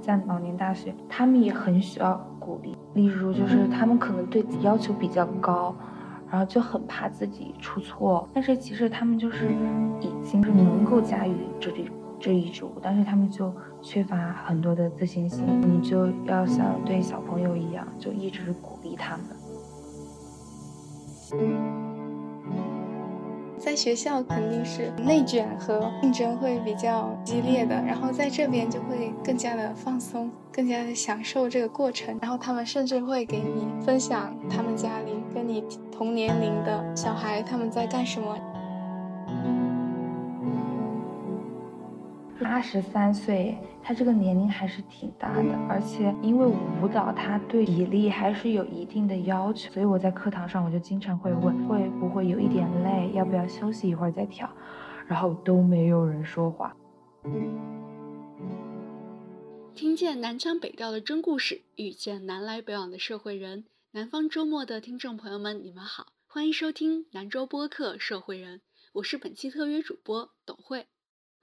在老年大学，他们也很需要鼓励。例如，就是他们可能对自己要求比较高，然后就很怕自己出错。但是其实他们就是已经是能够驾驭这里这一支舞，但是他们就缺乏很多的自信心。你就要像对小朋友一样，就一直鼓励他们。在学校肯定是内卷和竞争会比较激烈的，然后在这边就会更加的放松，更加的享受这个过程。然后他们甚至会给你分享他们家里跟你同年龄的小孩他们在干什么。八十三岁，他这个年龄还是挺大的，而且因为舞蹈他对体力还是有一定的要求，所以我在课堂上我就经常会问，会不会有一点累，要不要休息一会儿再跳，然后都没有人说话。听见南腔北调的真故事，遇见南来北往的社会人。南方周末的听众朋友们，你们好，欢迎收听南州播客《社会人》，我是本期特约主播董慧。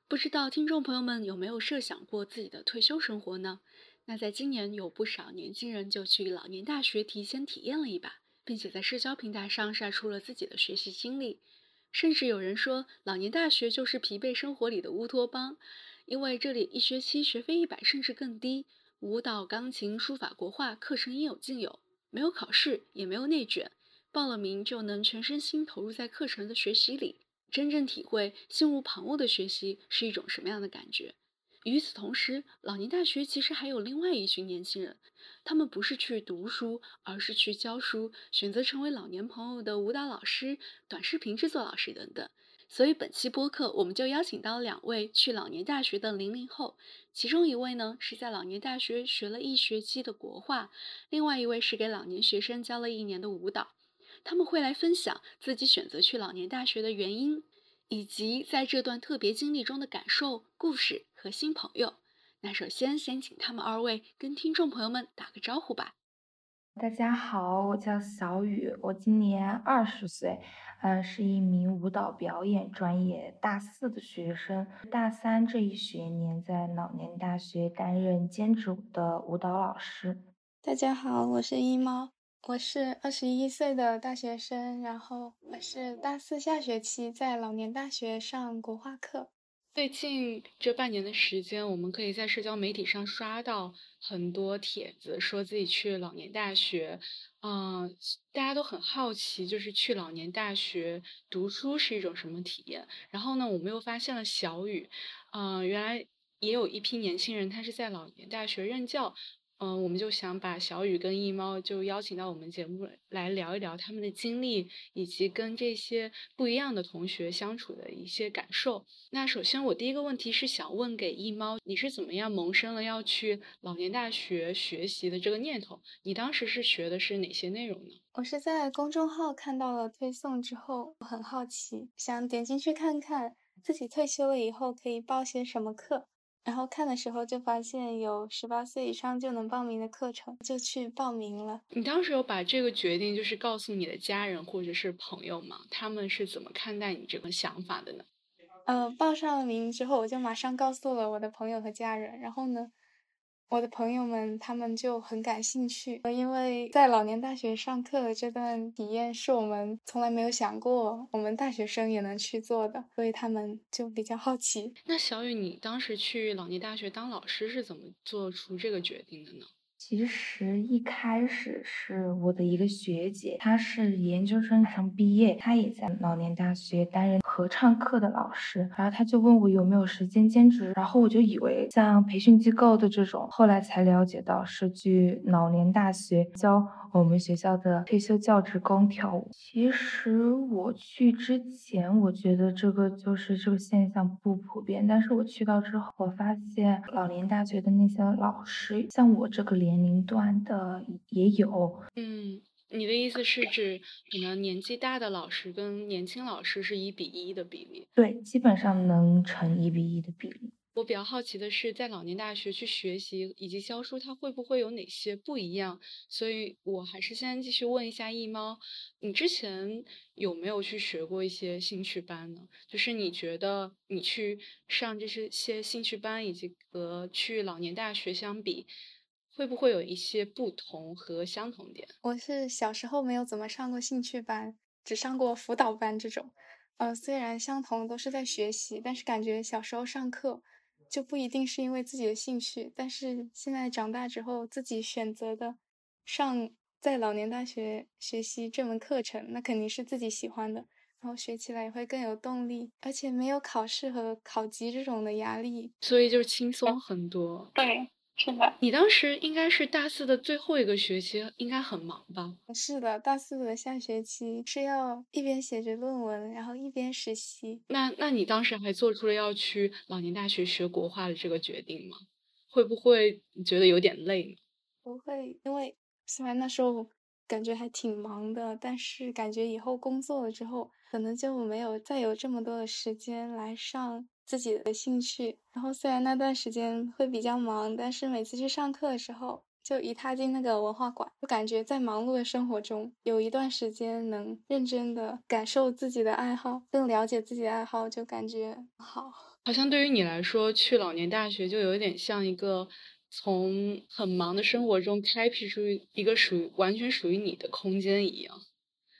不知道听众朋友们有没有设想过自己的退休生活呢？那在今年有不少年轻人就去老年大学提前体验了一把，并且在社交平台上晒出了自己的学习经历。甚至有人说，老年大学就是疲惫生活里的乌托邦，因为这里一学期学费一百甚至更低，舞蹈、钢琴、书法、国画课程应有尽有，没有考试，也没有内卷，报了名就能全身心投入在课程的学习里。真正体会心无旁骛的学习是一种什么样的感觉？与此同时，老年大学其实还有另外一群年轻人，他们不是去读书，而是去教书，选择成为老年朋友的舞蹈老师、短视频制作老师等等。所以本期播客，我们就邀请到两位去老年大学的零零后，其中一位呢是在老年大学学了一学期的国画，另外一位是给老年学生教了一年的舞蹈。他们会来分享自己选择去老年大学的原因，以及在这段特别经历中的感受、故事和新朋友。那首先，先请他们二位跟听众朋友们打个招呼吧。大家好，我叫小雨，我今年二十岁，嗯，是一名舞蹈表演专业大四的学生，大三这一学年在老年大学担任兼职的舞蹈老师。大家好，我是一猫。我是二十一岁的大学生，然后我是大四下学期在老年大学上国画课。最近这半年的时间，我们可以在社交媒体上刷到很多帖子，说自己去老年大学，嗯，大家都很好奇，就是去老年大学读书是一种什么体验。然后呢，我们又发现了小雨，嗯，原来也有一批年轻人，他是在老年大学任教。嗯，我们就想把小雨跟一猫就邀请到我们节目来聊一聊他们的经历，以及跟这些不一样的同学相处的一些感受。那首先，我第一个问题是想问给一猫，你是怎么样萌生了要去老年大学学习的这个念头？你当时是学的是哪些内容呢？我是在公众号看到了推送之后，我很好奇，想点进去看看自己退休了以后可以报些什么课。然后看的时候就发现有十八岁以上就能报名的课程，就去报名了。你当时有把这个决定就是告诉你的家人或者是朋友吗？他们是怎么看待你这个想法的呢？呃，报上了名之后，我就马上告诉了我的朋友和家人。然后呢？我的朋友们，他们就很感兴趣，因为在老年大学上课的这段体验是我们从来没有想过，我们大学生也能去做的，所以他们就比较好奇。那小雨，你当时去老年大学当老师是怎么做出这个决定的呢？其实一开始是我的一个学姐，她是研究生马上毕业，她也在老年大学担任合唱课的老师。然后她就问我有没有时间兼职，然后我就以为像培训机构的这种，后来才了解到是去老年大学教。我们学校的退休教职工跳舞。其实我去之前，我觉得这个就是这个现象不普遍。但是我去到之后，我发现老年大学的那些老师，像我这个年龄段的也有。嗯，你的意思是指可能年纪大的老师跟年轻老师是一比一的比例？对，基本上能成一比一的比例。我比较好奇的是，在老年大学去学习以及教书，它会不会有哪些不一样？所以我还是先继续问一下易猫，你之前有没有去学过一些兴趣班呢？就是你觉得你去上这些些兴趣班，以及和去老年大学相比，会不会有一些不同和相同点？我是小时候没有怎么上过兴趣班，只上过辅导班这种。呃，虽然相同都是在学习，但是感觉小时候上课。就不一定是因为自己的兴趣，但是现在长大之后自己选择的上在老年大学学习这门课程，那肯定是自己喜欢的，然后学起来也会更有动力，而且没有考试和考级这种的压力，所以就轻松很多。对。是的，你当时应该是大四的最后一个学期，应该很忙吧？是的，大四的下学期是要一边写着论文，然后一边实习。那那你当时还做出了要去老年大学学国画的这个决定吗？会不会觉得有点累？不会，因为虽然那时候感觉还挺忙的，但是感觉以后工作了之后，可能就没有再有这么多的时间来上。自己的兴趣，然后虽然那段时间会比较忙，但是每次去上课的时候，就一踏进那个文化馆，就感觉在忙碌的生活中有一段时间能认真的感受自己的爱好，更了解自己的爱好，就感觉好。好像对于你来说，去老年大学就有点像一个从很忙的生活中开辟出一个属于完全属于你的空间一样。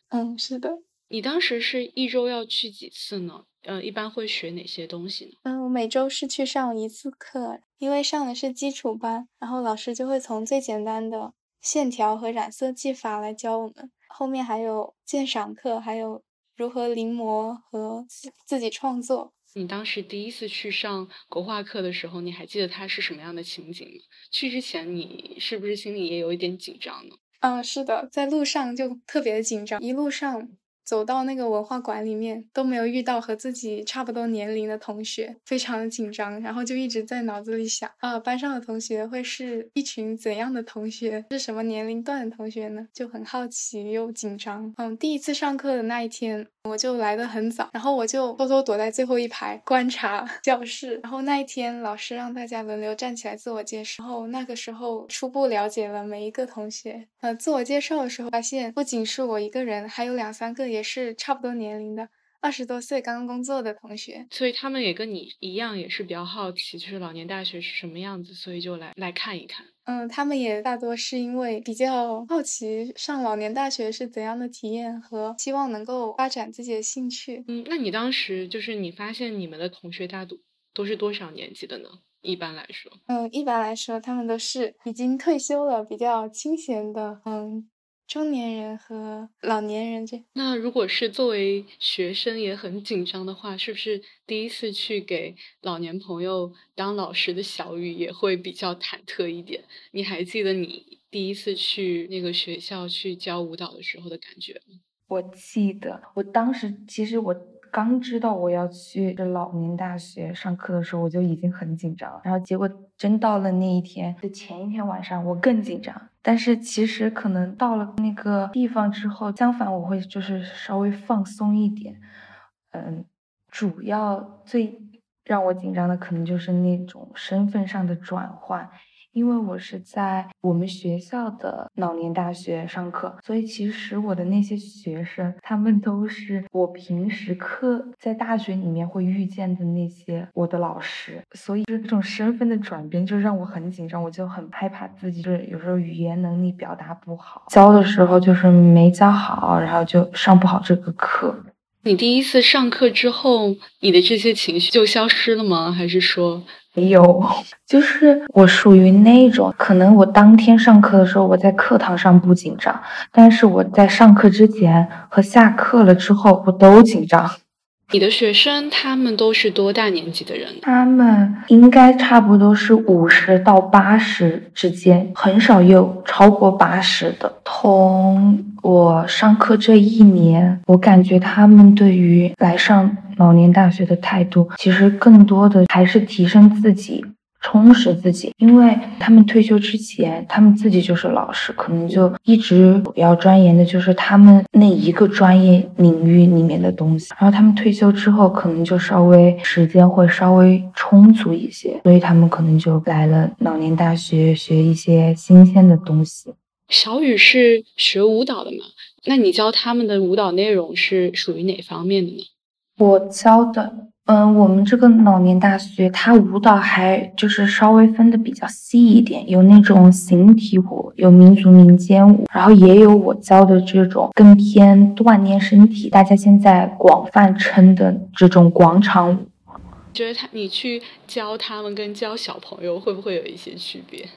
嗯，是的。你当时是一周要去几次呢？呃，一般会学哪些东西呢？嗯，我每周是去上一次课，因为上的是基础班，然后老师就会从最简单的线条和染色技法来教我们，后面还有鉴赏课，还有如何临摹和自己创作。你当时第一次去上国画课的时候，你还记得它是什么样的情景吗？去之前你是不是心里也有一点紧张呢？嗯，是的，在路上就特别的紧张，一路上。走到那个文化馆里面，都没有遇到和自己差不多年龄的同学，非常的紧张，然后就一直在脑子里想啊，班上的同学会是一群怎样的同学，是什么年龄段的同学呢？就很好奇又紧张。嗯，第一次上课的那一天。我就来的很早，然后我就偷偷躲在最后一排观察教室。然后那一天，老师让大家轮流站起来自我介绍。然后那个时候初步了解了每一个同学。呃，自我介绍的时候发现，不仅是我一个人，还有两三个也是差不多年龄的，二十多岁刚刚工作的同学。所以他们也跟你一样，也是比较好奇，就是老年大学是什么样子，所以就来来看一看。嗯，他们也大多是因为比较好奇上老年大学是怎样的体验，和希望能够发展自己的兴趣。嗯，那你当时就是你发现你们的同学大多都是多少年级的呢？一般来说，嗯，一般来说他们都是已经退休了，比较清闲的，嗯。中年人和老年人这，那如果是作为学生也很紧张的话，是不是第一次去给老年朋友当老师的小雨也会比较忐忑一点？你还记得你第一次去那个学校去教舞蹈的时候的感觉吗？我记得，我当时其实我刚知道我要去老年大学上课的时候，我就已经很紧张了。然后结果真到了那一天的前一天晚上，我更紧张。但是其实可能到了那个地方之后，相反我会就是稍微放松一点。嗯，主要最让我紧张的可能就是那种身份上的转换。因为我是在我们学校的老年大学上课，所以其实我的那些学生，他们都是我平时课在大学里面会遇见的那些我的老师，所以就是这种身份的转变就让我很紧张，我就很害怕自己就是有时候语言能力表达不好，教的时候就是没教好，然后就上不好这个课。你第一次上课之后，你的这些情绪就消失了吗？还是说？没有，就是我属于那种，可能我当天上课的时候，我在课堂上不紧张，但是我在上课之前和下课了之后，我都紧张。你的学生他们都是多大年纪的人？他们应该差不多是五十到八十之间，很少有超过八十的。从我上课这一年，我感觉他们对于来上老年大学的态度，其实更多的还是提升自己。充实自己，因为他们退休之前，他们自己就是老师，可能就一直要钻研的就是他们那一个专业领域里面的东西。然后他们退休之后，可能就稍微时间会稍微充足一些，所以他们可能就来了老年大学学一些新鲜的东西。小雨是学舞蹈的嘛？那你教他们的舞蹈内容是属于哪方面的呢？我教的。嗯，我们这个老年大学，它舞蹈还就是稍微分的比较细一点，有那种形体舞，有民族民间舞，然后也有我教的这种更偏锻炼身体，大家现在广泛称的这种广场舞。觉得他，你去教他们跟教小朋友会不会有一些区别？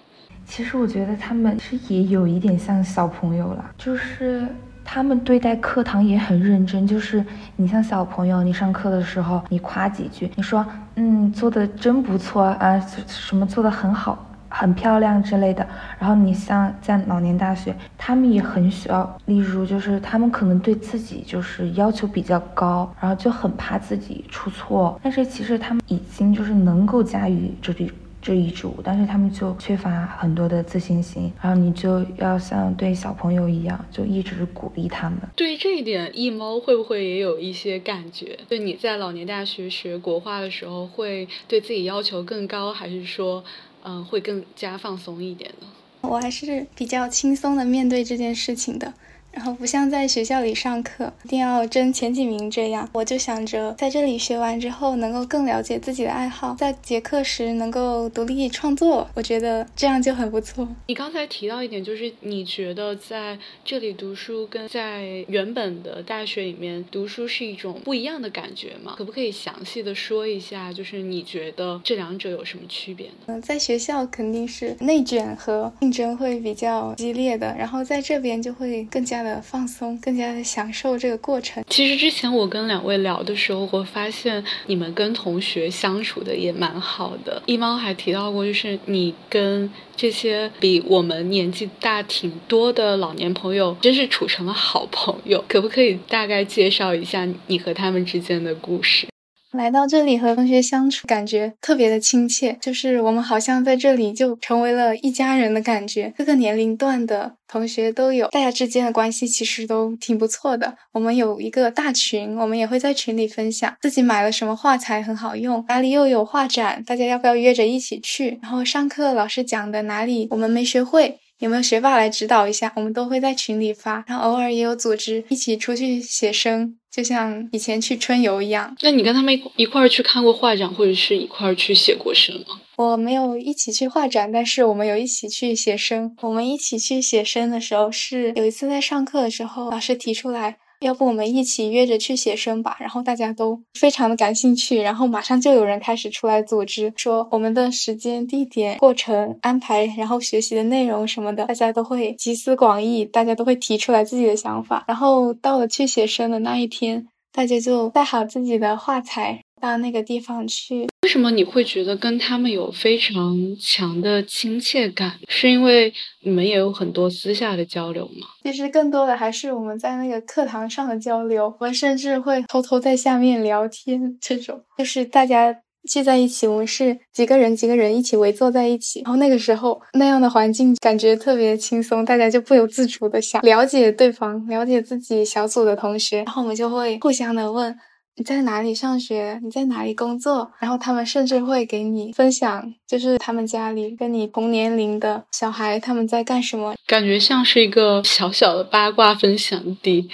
其实我觉得他们是也有一点像小朋友了，就是。他们对待课堂也很认真，就是你像小朋友，你上课的时候，你夸几句，你说，嗯，做的真不错啊，什么做的很好，很漂亮之类的。然后你像在老年大学，他们也很需要，例如就是他们可能对自己就是要求比较高，然后就很怕自己出错，但是其实他们已经就是能够驾驭这里。这一组，但是他们就缺乏很多的自信心，然后你就要像对小朋友一样，就一直鼓励他们。对于这一点，易猫会不会也有一些感觉？对你在老年大学学国画的时候，会对自己要求更高，还是说，嗯，会更加放松一点呢？我还是比较轻松的面对这件事情的。然后不像在学校里上课，一定要争前几名这样，我就想着在这里学完之后，能够更了解自己的爱好，在结课时能够独立创作，我觉得这样就很不错。你刚才提到一点，就是你觉得在这里读书跟在原本的大学里面读书是一种不一样的感觉吗？可不可以详细的说一下，就是你觉得这两者有什么区别呢？嗯，在学校肯定是内卷和竞争会比较激烈的，然后在这边就会更加的。放松，更加的享受这个过程。其实之前我跟两位聊的时候，我发现你们跟同学相处的也蛮好的。一猫还提到过，就是你跟这些比我们年纪大挺多的老年朋友，真是处成了好朋友。可不可以大概介绍一下你和他们之间的故事？来到这里和同学相处，感觉特别的亲切，就是我们好像在这里就成为了一家人的感觉。各个年龄段的同学都有，大家之间的关系其实都挺不错的。我们有一个大群，我们也会在群里分享自己买了什么画材很好用，哪里又有画展，大家要不要约着一起去？然后上课老师讲的哪里我们没学会，有没有学霸来指导一下？我们都会在群里发，然后偶尔也有组织一起出去写生。就像以前去春游一样，那你跟他们一一块儿去看过画展，或者是一块儿去写过生吗？我没有一起去画展，但是我们有一起去写生。我们一起去写生的时候，是有一次在上课的时候，老师提出来。要不我们一起约着去写生吧，然后大家都非常的感兴趣，然后马上就有人开始出来组织，说我们的时间、地点、过程安排，然后学习的内容什么的，大家都会集思广益，大家都会提出来自己的想法，然后到了去写生的那一天，大家就带好自己的画材。到那个地方去，为什么你会觉得跟他们有非常强的亲切感？是因为你们也有很多私下的交流吗？其实更多的还是我们在那个课堂上的交流，我们甚至会偷偷在下面聊天。这种就是大家聚在一起，我们是几个人几个人一起围坐在一起，然后那个时候那样的环境感觉特别轻松，大家就不由自主的想了解对方，了解自己小组的同学，然后我们就会互相的问。你在哪里上学？你在哪里工作？然后他们甚至会给你分享，就是他们家里跟你同年龄的小孩他们在干什么，感觉像是一个小小的八卦分享地。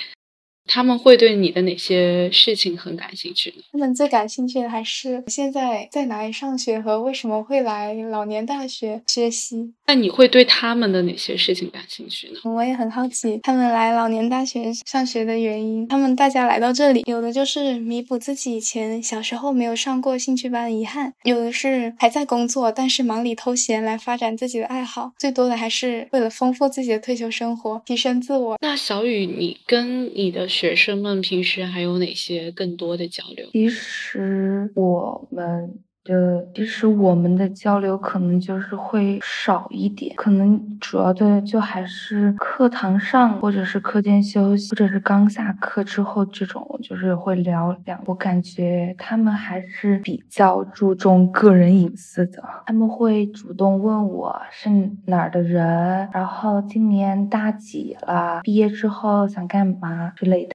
他们会对你的哪些事情很感兴趣？他们最感兴趣的还是现在在哪里上学和为什么会来老年大学学习。那你会对他们的哪些事情感兴趣呢？我也很好奇他们来老年大学上学的原因。他们大家来到这里，有的就是弥补自己以前小时候没有上过兴趣班的遗憾，有的是还在工作，但是忙里偷闲来发展自己的爱好，最多的还是为了丰富自己的退休生活，提升自我。那小雨，你跟你的。学生们平时还有哪些更多的交流？其实我们就其实我们的交流可能就是会少一点，可能主要的就还是课堂上，或者是课间休息，或者是刚下课之后这种，就是会聊两。我感觉他们还是比较注重个人隐私的，他们会主动问我是哪儿的人，然后今年大几了，毕业之后想干嘛之类的。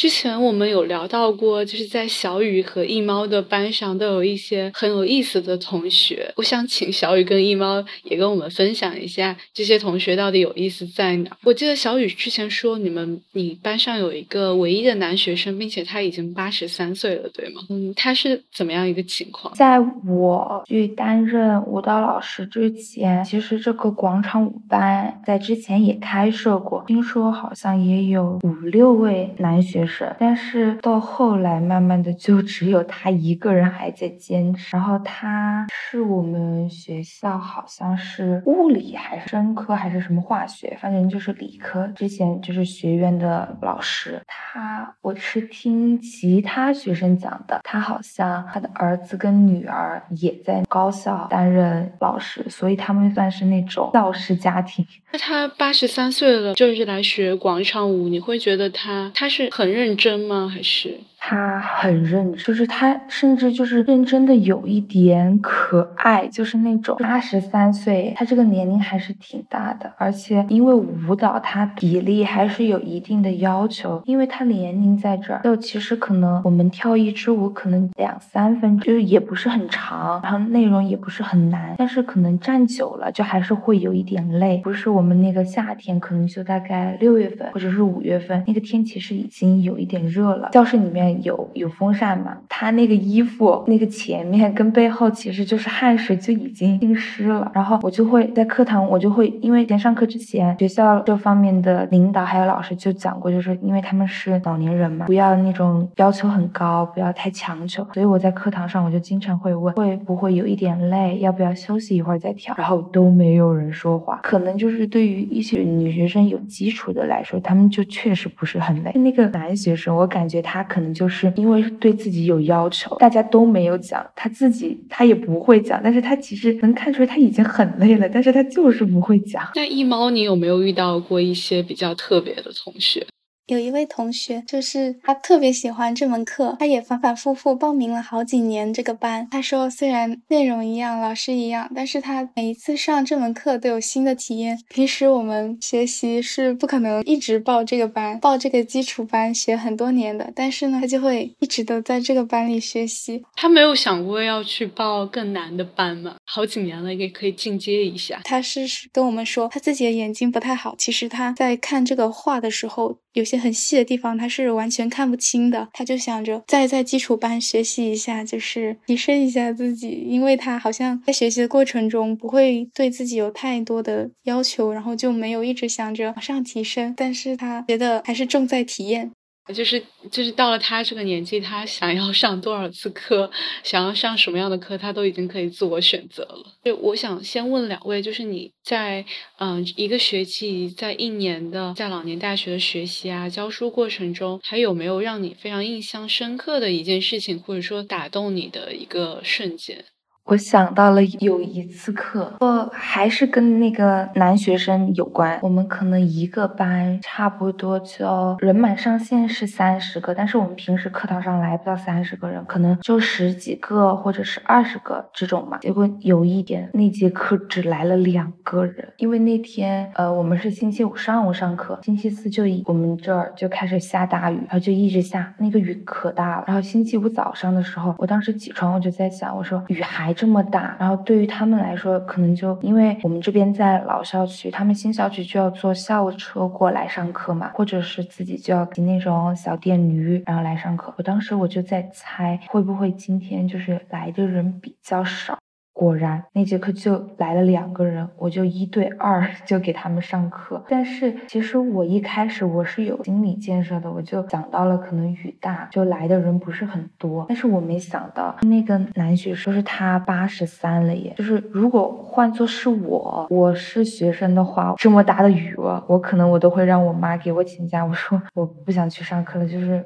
之前我们有聊到过，就是在小雨和一猫的班上都有一些很有意思的同学。我想请小雨跟一猫也跟我们分享一下这些同学到底有意思在哪。我记得小雨之前说，你们你班上有一个唯一的男学生，并且他已经八十三岁了，对吗？嗯，他是怎么样一个情况？在我去担任舞蹈老师之前，其实这个广场舞班在之前也开设过，听说好像也有五六位男学生。但是到后来，慢慢的就只有他一个人还在坚持。然后他是我们学校好像是物理还是生科还是什么化学，反正就是理科。之前就是学院的老师，他我是听其他学生讲的，他好像他的儿子跟女儿也在高校担任老师，所以他们算是那种教师家庭。那他八十三岁了，就是来学广场舞，你会觉得他他是很认。认真吗？还是？他很认真，就是他甚至就是认真的有一点可爱，就是那种八十三岁，他这个年龄还是挺大的，而且因为舞蹈他比例还是有一定的要求，因为他年龄在这儿，就其实可能我们跳一支舞可能两三分钟，就是也不是很长，然后内容也不是很难，但是可能站久了就还是会有一点累。不是我们那个夏天，可能就大概六月份或者是五月份，那个天其实已经有一点热了，教室里面。有有风扇嘛？他那个衣服那个前面跟背后其实就是汗水就已经浸湿了。然后我就会在课堂，我就会因为前上课之前，学校这方面的领导还有老师就讲过，就是因为他们是老年人嘛，不要那种要求很高，不要太强求。所以我在课堂上我就经常会问，会不会有一点累，要不要休息一会儿再跳？然后都没有人说话。可能就是对于一些女学生有基础的来说，他们就确实不是很累。那个男学生，我感觉他可能就。就是因为对自己有要求，大家都没有讲，他自己他也不会讲，但是他其实能看出来他已经很累了，但是他就是不会讲。那一猫，你有没有遇到过一些比较特别的同学？有一位同学，就是他特别喜欢这门课，他也反反复复报名了好几年这个班。他说，虽然内容一样，老师一样，但是他每一次上这门课都有新的体验。平时我们学习是不可能一直报这个班，报这个基础班学很多年的，但是呢，他就会一直都在这个班里学习。他没有想过要去报更难的班吗？好几年了，也可以进阶一下。他是跟我们说，他自己的眼睛不太好，其实他在看这个画的时候，有些。很细的地方，他是完全看不清的。他就想着再在基础班学习一下，就是提升一下自己，因为他好像在学习的过程中不会对自己有太多的要求，然后就没有一直想着往上提升。但是他觉得还是重在体验。就是就是到了他这个年纪，他想要上多少次课，想要上什么样的课，他都已经可以自我选择了。就我想先问两位，就是你在嗯一个学期，在一年的在老年大学的学习啊教书过程中，还有没有让你非常印象深刻的一件事情，或者说打动你的一个瞬间？我想到了有一次课，呃，还是跟那个男学生有关。我们可能一个班差不多就人满上限是三十个，但是我们平时课堂上来不到三十个人，可能就十几个或者是二十个这种嘛。结果有一点，那节课只来了两个人，因为那天呃我们是星期五上午上课，星期四就我们这儿就开始下大雨，然后就一直下，那个雨可大了。然后星期五早上的时候，我当时起床我就在想，我说雨还。这么大，然后对于他们来说，可能就因为我们这边在老校区，他们新校区就要坐校车过来上课嘛，或者是自己就要骑那种小电驴，然后来上课。我当时我就在猜，会不会今天就是来的人比较少。果然那节课就来了两个人，我就一对二 就给他们上课。但是其实我一开始我是有心理建设的，我就想到了可能雨大，就来的人不是很多。但是我没想到那个男学生是他八十三了耶，就是如果换作是我，我是学生的话，这么大的雨，我可能我都会让我妈给我请假，我说我不想去上课了，就是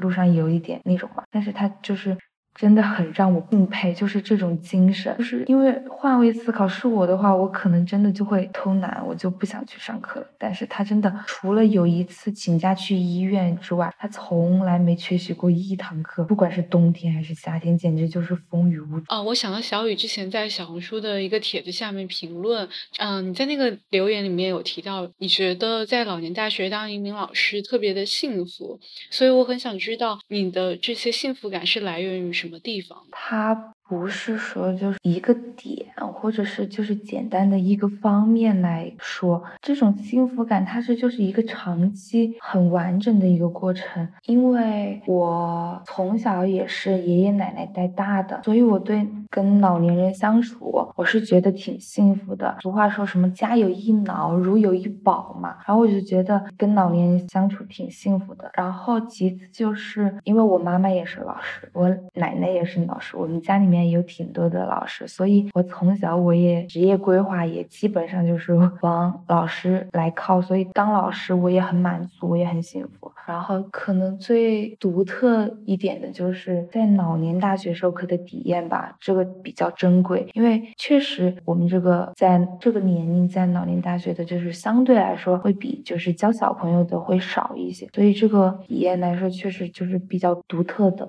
路上有一点那种嘛。但是他就是。真的很让我敬佩，就是这种精神。就是因为换位思考，是我的话，我可能真的就会偷懒，我就不想去上课了。但是他真的除了有一次请假去医院之外，他从来没缺席过一堂课，不管是冬天还是夏天，简直就是风雨无阻。哦，我想到小雨之前在小红书的一个帖子下面评论，嗯，你在那个留言里面有提到，你觉得在老年大学当一名老师特别的幸福，所以我很想知道你的这些幸福感是来源于什么什么地方他不是说就是一个点，或者是就是简单的一个方面来说，这种幸福感它是就是一个长期很完整的一个过程。因为我从小也是爷爷奶奶带大的，所以我对跟老年人相处，我是觉得挺幸福的。俗话说什么家有一老，如有一宝嘛，然后我就觉得跟老年人相处挺幸福的。然后其次就是因为我妈妈也是老师，我奶奶也是老师，我们家里面。有挺多的老师，所以我从小我也职业规划也基本上就是 往老师来靠，所以当老师我也很满足，我也很幸福。然后可能最独特一点的就是在老年大学授课的体验吧，这个比较珍贵，因为确实我们这个在这个年龄在老年大学的，就是相对来说会比就是教小朋友的会少一些，所以这个体验来说确实就是比较独特的。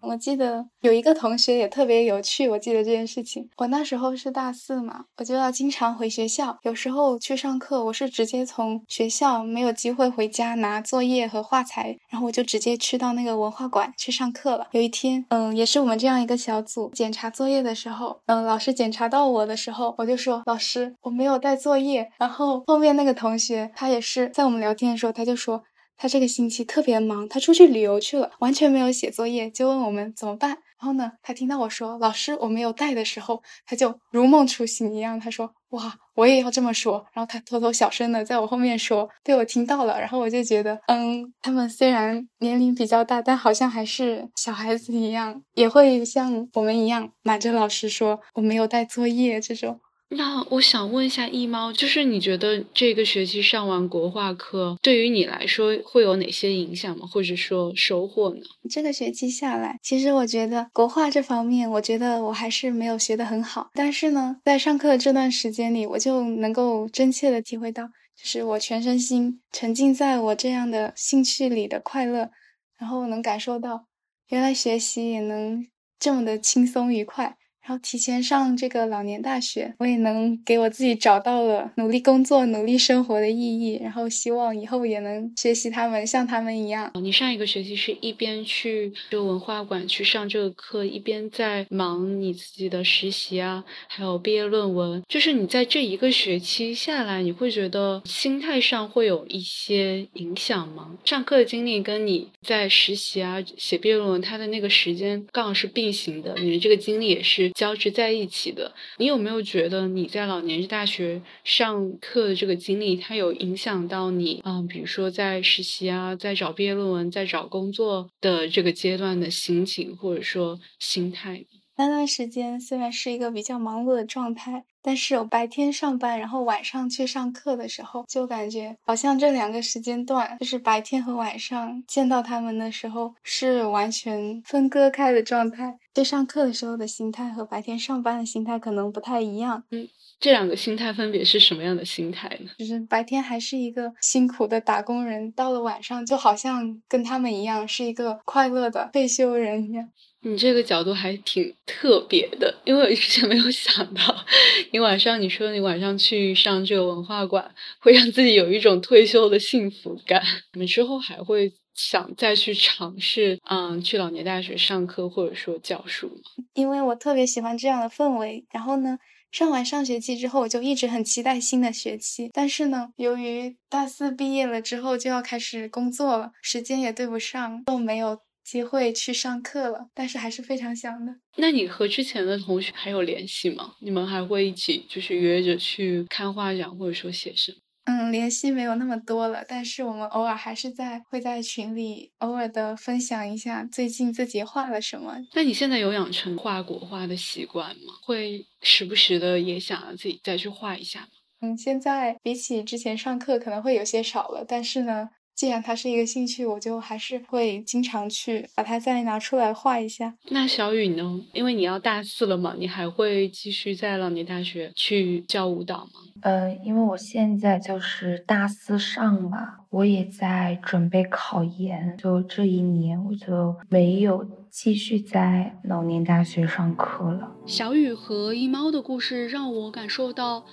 我记得有一个同学也特别有趣，我记得这件事情。我那时候是大四嘛，我就要经常回学校，有时候去上课，我是直接从学校没有机会回家拿作业和画材，然后我就直接去到那个文化馆去上课了。有一天，嗯，也是我们这样一个小组检查作业的时候，嗯，老师检查到我的时候，我就说老师我没有带作业。然后后面那个同学他也是在我们聊天的时候，他就说。他这个星期特别忙，他出去旅游去了，完全没有写作业，就问我们怎么办。然后呢，他听到我说老师我没有带的时候，他就如梦初醒一样，他说哇，我也要这么说。然后他偷偷小声的在我后面说，被我听到了。然后我就觉得，嗯，他们虽然年龄比较大，但好像还是小孩子一样，也会像我们一样瞒着老师说我没有带作业这种。那我想问一下一猫，就是你觉得这个学期上完国画课，对于你来说会有哪些影响吗？或者说收获呢？这个学期下来，其实我觉得国画这方面，我觉得我还是没有学得很好。但是呢，在上课的这段时间里，我就能够真切的体会到，就是我全身心沉浸在我这样的兴趣里的快乐，然后能感受到，原来学习也能这么的轻松愉快。然后提前上这个老年大学，我也能给我自己找到了努力工作、努力生活的意义。然后希望以后也能学习他们，像他们一样。你上一个学期是一边去这文化馆去上这个课，一边在忙你自己的实习啊，还有毕业论文。就是你在这一个学期下来，你会觉得心态上会有一些影响吗？上课的经历跟你在实习啊、写毕业论文，它的那个时间刚好是并行的，你的这个经历也是。交织在一起的，你有没有觉得你在老年大学上课的这个经历，它有影响到你？嗯，比如说在实习啊，在找毕业论文，在找工作的这个阶段的心情，或者说心态。那段时间虽然是一个比较忙碌的状态，但是我白天上班，然后晚上去上课的时候，就感觉好像这两个时间段，就是白天和晚上见到他们的时候是完全分割开的状态。去上课的时候的心态和白天上班的心态可能不太一样。嗯，这两个心态分别是什么样的心态呢？就是白天还是一个辛苦的打工人，到了晚上就好像跟他们一样，是一个快乐的退休人一样。你这个角度还挺特别的，因为我之前没有想到，你晚上你说你晚上去上这个文化馆，会让自己有一种退休的幸福感。你们之后还会想再去尝试，嗯，去老年大学上课或者说教书吗？因为我特别喜欢这样的氛围。然后呢，上完上学期之后，我就一直很期待新的学期。但是呢，由于大四毕业了之后就要开始工作了，时间也对不上，都没有。机会去上课了，但是还是非常想的。那你和之前的同学还有联系吗？你们还会一起就是约着去看画展，或者说写生？嗯，联系没有那么多了，但是我们偶尔还是在会在群里偶尔的分享一下最近自己画了什么。那你现在有养成画国画的习惯吗？会时不时的也想要自己再去画一下吗？嗯，现在比起之前上课可能会有些少了，但是呢。既然它是一个兴趣，我就还是会经常去把它再拿出来画一下。那小雨呢？因为你要大四了嘛，你还会继续在老年大学去教舞蹈吗？呃，因为我现在就是大四上嘛，我也在准备考研，就这一年我就没有继续在老年大学上课了。小雨和一猫的故事让我感受到。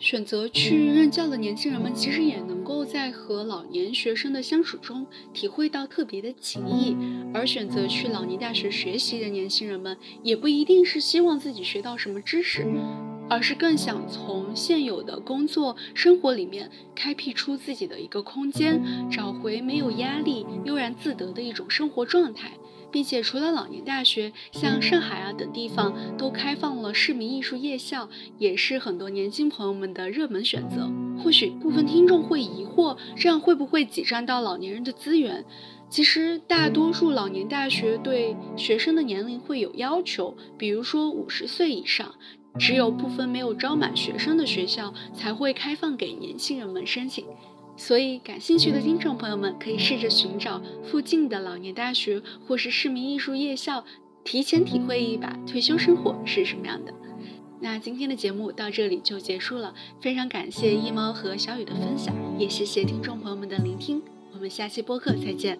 选择去任教的年轻人们，其实也能够在和老年学生的相处中体会到特别的情谊；而选择去老年大学学习的年轻人们，也不一定是希望自己学到什么知识，而是更想从现有的工作生活里面开辟出自己的一个空间，找回没有压力、悠然自得的一种生活状态。并且除了老年大学，像上海啊等地方都开放了市民艺术夜校，也是很多年轻朋友们的热门选择。或许部分听众会疑惑，这样会不会挤占到老年人的资源？其实大多数老年大学对学生的年龄会有要求，比如说五十岁以上，只有部分没有招满学生的学校才会开放给年轻人们申请。所以，感兴趣的听众朋友们可以试着寻找附近的老年大学或是市民艺术夜校，提前体会一把退休生活是什么样的。那今天的节目到这里就结束了，非常感谢一猫和小雨的分享，也谢谢听众朋友们的聆听。我们下期播客再见。